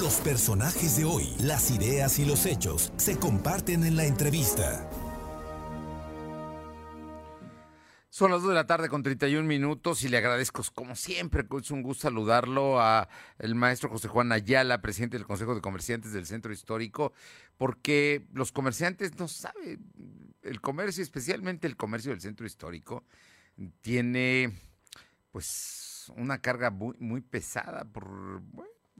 Los personajes de hoy, las ideas y los hechos se comparten en la entrevista. Son las 2 de la tarde con 31 minutos y le agradezco, como siempre, es un gusto saludarlo a el maestro José Juan Ayala, presidente del Consejo de Comerciantes del Centro Histórico, porque los comerciantes no saben, el comercio, especialmente el comercio del Centro Histórico, tiene pues una carga muy, pesada por,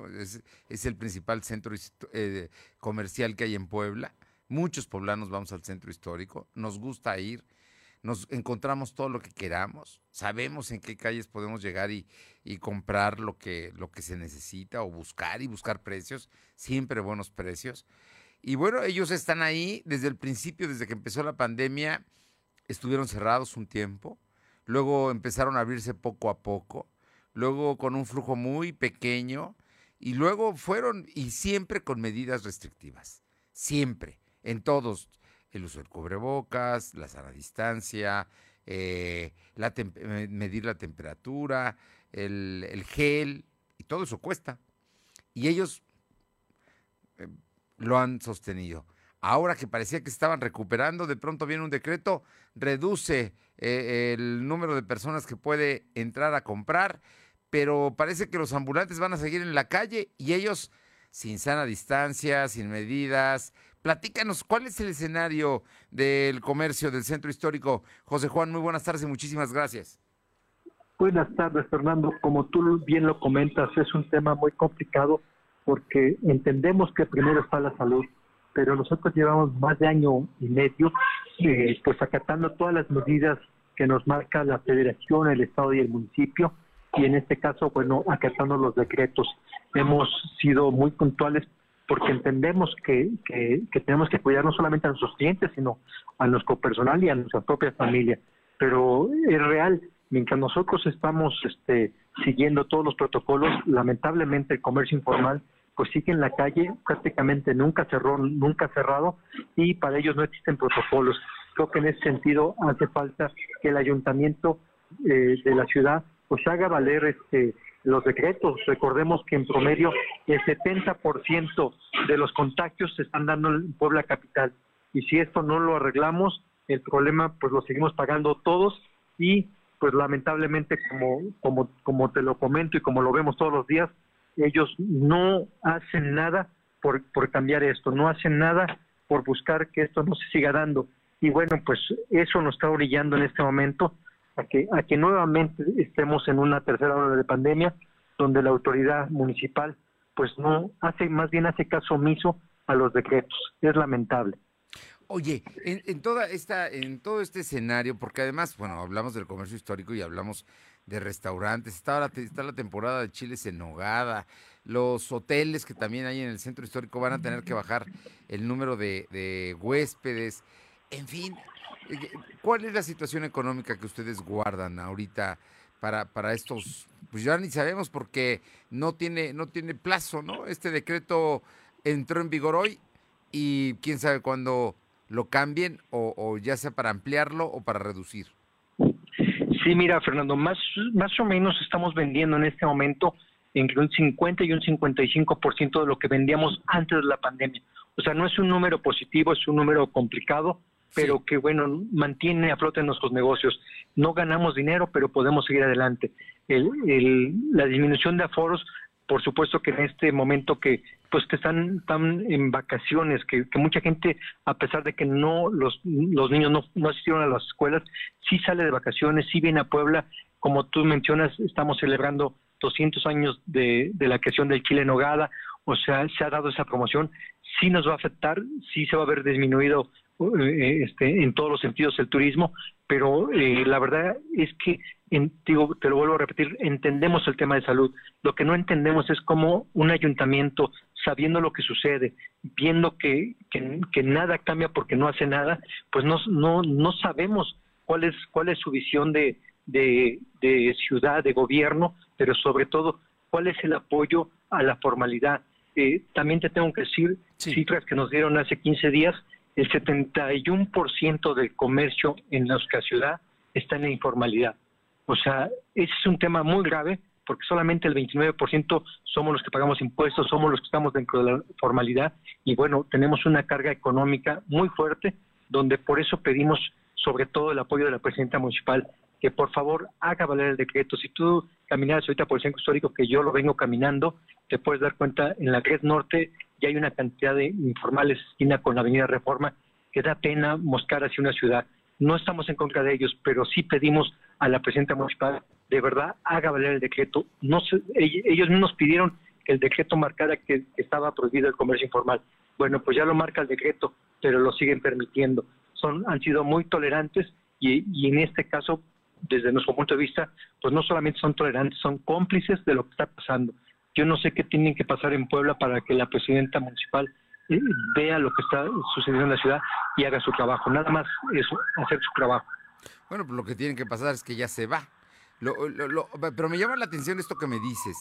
es, el principal centro eh, comercial que hay en Puebla. Muchos poblanos vamos al centro histórico, nos gusta ir nos encontramos todo lo que queramos, sabemos en qué calles podemos llegar y, comprar lo que, lo que se necesita o buscar y buscar precios, siempre buenos precios. Y bueno, ellos están ahí desde el principio, desde que empezó la pandemia, estuvieron cerrados un tiempo, luego empezaron a abrirse poco a poco, luego con un flujo muy pequeño y luego fueron y siempre con medidas restrictivas, siempre, en todos el uso del cubrebocas, la sana distancia, eh, la medir la temperatura, el, gel, y todo eso cuesta. Y ellos eh, lo han sostenido. Ahora que parecía que estaban recuperando, de pronto viene un decreto, reduce eh, el número de personas que puede entrar a comprar, pero parece que los ambulantes van a seguir en la calle y ellos sin sana distancia, sin medidas, Platícanos, ¿cuál es el escenario del comercio del centro histórico? José Juan, muy buenas tardes y muchísimas gracias. Buenas tardes, Fernando. Como tú bien lo comentas, es un tema muy complicado porque entendemos que primero está la salud, pero nosotros llevamos más de año y medio eh, pues acatando todas las medidas que nos marca la federación, el estado y el municipio y en este caso, bueno, acatando los decretos. Hemos sido muy puntuales porque entendemos que, que, tenemos que cuidar no solamente a nuestros clientes, sino a nuestro personal y a nuestra propia familia. Pero es real, mientras nosotros estamos este, siguiendo todos los protocolos, lamentablemente el comercio informal pues sigue en la calle, prácticamente nunca cerró, nunca cerrado, y para ellos no existen protocolos. Creo que en ese sentido hace falta que el ayuntamiento eh, de la ciudad pues haga valer este los decretos. Recordemos que en promedio el 70% de los contagios se están dando en Puebla Capital. Y si esto no lo arreglamos, el problema pues lo seguimos pagando todos y pues lamentablemente como, como, como te lo comento y como lo vemos todos los días, ellos no hacen nada por, por cambiar esto, no hacen nada por buscar que esto no se siga dando. Y bueno, pues eso nos está orillando en este momento a que, nuevamente estemos en una tercera ola de pandemia donde la autoridad municipal pues no hace, más bien hace caso omiso a los decretos. Es lamentable. Oye, en, toda esta, en todo este escenario, porque además, bueno, hablamos del comercio histórico y hablamos de restaurantes, está, la, está la temporada de chiles en nogada, los hoteles que también hay en el centro histórico van a tener que bajar el número de huéspedes, en fin, ¿Cuál es la situación económica que ustedes guardan ahorita para, para estos? Pues ya ni sabemos porque no tiene, no tiene plazo, ¿no? Este decreto entró en vigor hoy y quién sabe cuándo lo cambien o, o ya sea para ampliarlo o para reducir. Sí, mira, Fernando, más, más o menos estamos vendiendo en este momento entre un 50 y un 55% de lo que vendíamos antes de la pandemia. O sea, no es un número positivo, es un número complicado, pero que bueno, mantiene a flote nuestros negocios. No ganamos dinero, pero podemos seguir adelante. El, la disminución de aforos, por supuesto que en este momento que pues que están, están en vacaciones, que, mucha gente, a pesar de que no los, los niños no, no asistieron a las escuelas, sí sale de vacaciones, sí viene a Puebla. Como tú mencionas, estamos celebrando 200 años de, de la creación del Chile Nogada, o sea, se ha dado esa promoción, sí nos va a afectar, sí se va a ver disminuido este, en todos los sentidos el turismo, pero eh, la verdad es que, digo, te lo vuelvo a repetir, entendemos el tema de salud. Lo que no entendemos es cómo un ayuntamiento, sabiendo lo que sucede, viendo que, que, nada cambia porque no hace nada, pues no, no, no sabemos cuál es, cuál es su visión de, de, de ciudad, de gobierno, pero sobre todo cuál es el apoyo a la formalidad. Eh, también te tengo que decir cifras que nos dieron hace 15 días, el 71% del comercio en nuestra ciudad está en la informalidad. O sea, ese es un tema muy grave porque solamente el 29% somos los que pagamos impuestos, somos los que estamos dentro de la formalidad y bueno, tenemos una carga económica muy fuerte, donde por eso pedimos sobre todo el apoyo de la presidenta municipal, que por favor haga valer el decreto. Si tú caminas ahorita por el centro histórico, que yo lo vengo caminando, te puedes dar cuenta, en la red norte ya hay una cantidad de informales esquina con la avenida Reforma, que da pena mostrar hacia una ciudad. No estamos en contra de ellos, pero sí pedimos a la presidenta municipal, de verdad, haga valer el decreto. No ellos nos pidieron que el decreto marcara que estaba prohibido el comercio informal. Bueno, pues ya lo marca el decreto, pero lo siguen permitiendo. Son, han sido muy tolerantes y, y en este caso, desde nuestro punto de vista, pues no solamente son tolerantes, son cómplices de lo que está pasando. Yo no sé qué tienen que pasar en Puebla para que la presidenta municipal eh, vea lo que está sucediendo en la ciudad y haga su trabajo. Nada más eso, hacer su trabajo. Bueno, pues lo que tiene que pasar es que ya se va. pero me llama la atención esto que me dices.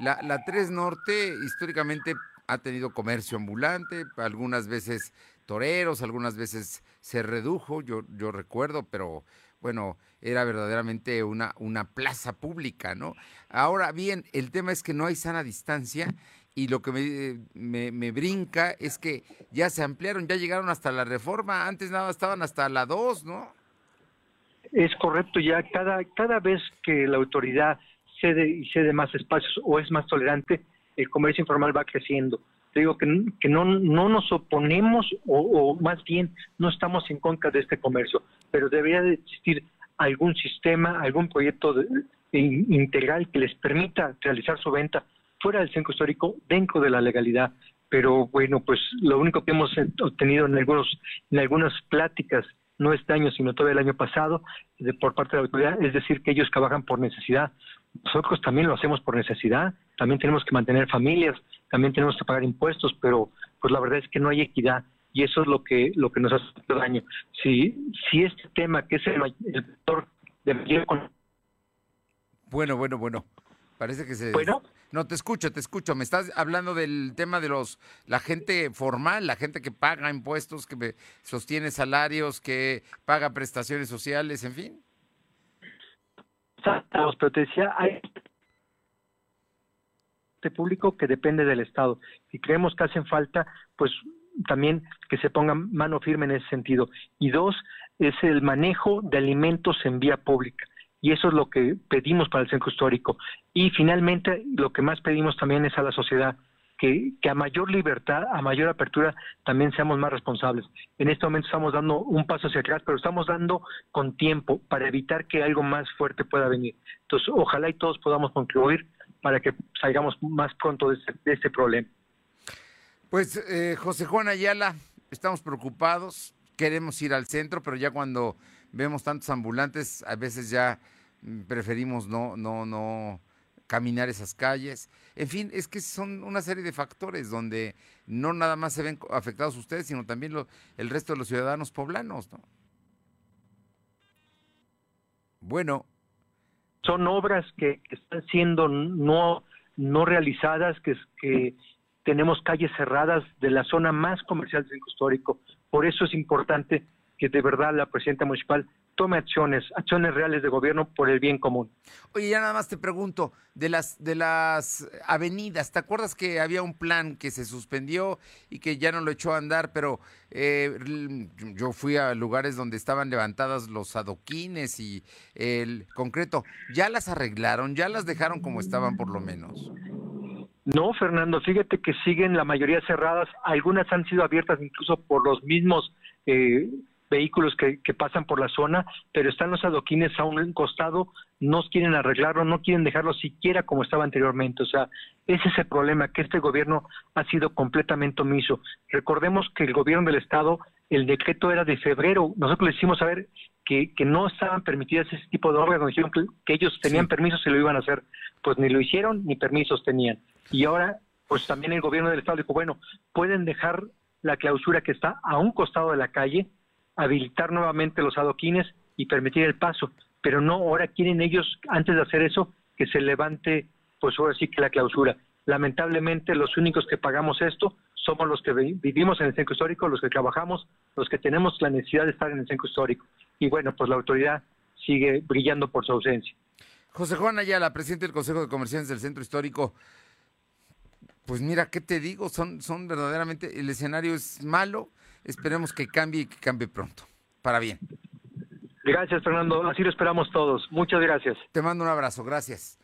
La, la 3 Norte históricamente ha tenido comercio ambulante, algunas veces toreros, algunas veces se redujo, yo, yo recuerdo, pero bueno, era verdaderamente una, una plaza pública, ¿no? Ahora bien, el tema es que no hay sana distancia y lo que me, me, brinca es que ya se ampliaron, ya llegaron hasta la reforma, antes nada estaban hasta la 2, ¿no? Es correcto, ya cada, cada vez que la autoridad cede y cede más espacios o es más tolerante, el comercio informal va creciendo. Te digo que, no, no nos oponemos o, o, más bien no estamos en contra de este comercio, pero debería de existir algún sistema, algún proyecto integral que les permita realizar su venta fuera del centro histórico dentro de la legalidad. Pero bueno, pues lo único que hemos obtenido en algunos en algunas pláticas no este año, sino todavía el año pasado, de, por parte de la autoridad, es decir, que ellos trabajan por necesidad. Nosotros también lo hacemos por necesidad, también tenemos que mantener familias, también tenemos que pagar impuestos, pero pues la verdad es que no hay equidad y eso es lo que lo que nos hace daño. Si si este tema que es el, el de mayor bueno, bueno, bueno. Parece que se. Bueno. No, te escucho, te escucho. Me estás hablando del tema de los la gente formal, la gente que paga impuestos, que sostiene salarios, que paga prestaciones sociales, en fin. Pero te decía, hay público que depende del Estado y creemos que hacen falta, pues también que se ponga mano firme en ese sentido. Y dos, es el manejo de alimentos en vía pública y eso es lo que pedimos para el centro histórico. Y finalmente, lo que más pedimos también es a la sociedad que, que, a mayor libertad, a mayor apertura, también seamos más responsables. En este momento estamos dando un paso hacia atrás, pero estamos dando con tiempo para evitar que algo más fuerte pueda venir. Entonces, ojalá y todos podamos concluir para que salgamos más pronto de este, de este problema. Pues, eh, José Juan Ayala, estamos preocupados, queremos ir al centro, pero ya cuando vemos tantos ambulantes, a veces ya mm, preferimos no, no, no caminar esas calles. En fin, es que son una serie de factores donde no nada más se ven afectados ustedes, sino también lo, el resto de los ciudadanos poblanos, ¿no? Bueno. Son obras que, están siendo no, no realizadas, que, que tenemos calles cerradas de la zona más comercial del centro histórico. Por eso es importante que de verdad la presidenta municipal tome acciones, acciones reales de gobierno por el bien común. Oye, ya nada más te pregunto, de las, de las avenidas, ¿te acuerdas que había un plan que se suspendió y que ya no lo echó a andar, pero eh, yo fui a lugares donde estaban levantadas los adoquines y el concreto, ¿ya las arreglaron? ¿Ya las dejaron como estaban por lo menos? No, Fernando, fíjate que siguen la mayoría cerradas, algunas han sido abiertas incluso por los mismos eh, vehículos que, que, pasan por la zona, pero están los adoquines a un costado, no quieren arreglarlo, no quieren dejarlo siquiera como estaba anteriormente. O sea, ese es el problema, que este gobierno ha sido completamente omiso. Recordemos que el gobierno del Estado, el decreto era de febrero, nosotros le hicimos saber que, que no estaban permitidas ese tipo de obras, nos dijeron que, ellos tenían permisos y lo iban a hacer. Pues ni lo hicieron ni permisos tenían. Y ahora, pues también el gobierno del Estado dijo, bueno, pueden dejar la clausura que está a un costado de la calle, habilitar nuevamente los adoquines y permitir el paso. Pero no, ahora quieren ellos, antes de hacer eso, que se levante, pues ahora sí que la clausura. Lamentablemente, los únicos que pagamos esto somos los que vivimos en el centro histórico, los que trabajamos, los que tenemos la necesidad de estar en el centro histórico. Y bueno, pues la autoridad sigue brillando por su ausencia. José Juan Ayala, presidente del Consejo de Comerciantes del Centro Histórico. Pues mira, ¿qué te digo? Son, son verdaderamente, el escenario es malo, esperemos que cambie y que cambie pronto, para bien. Gracias, Fernando. Así lo esperamos todos. Muchas gracias. Te mando un abrazo. Gracias.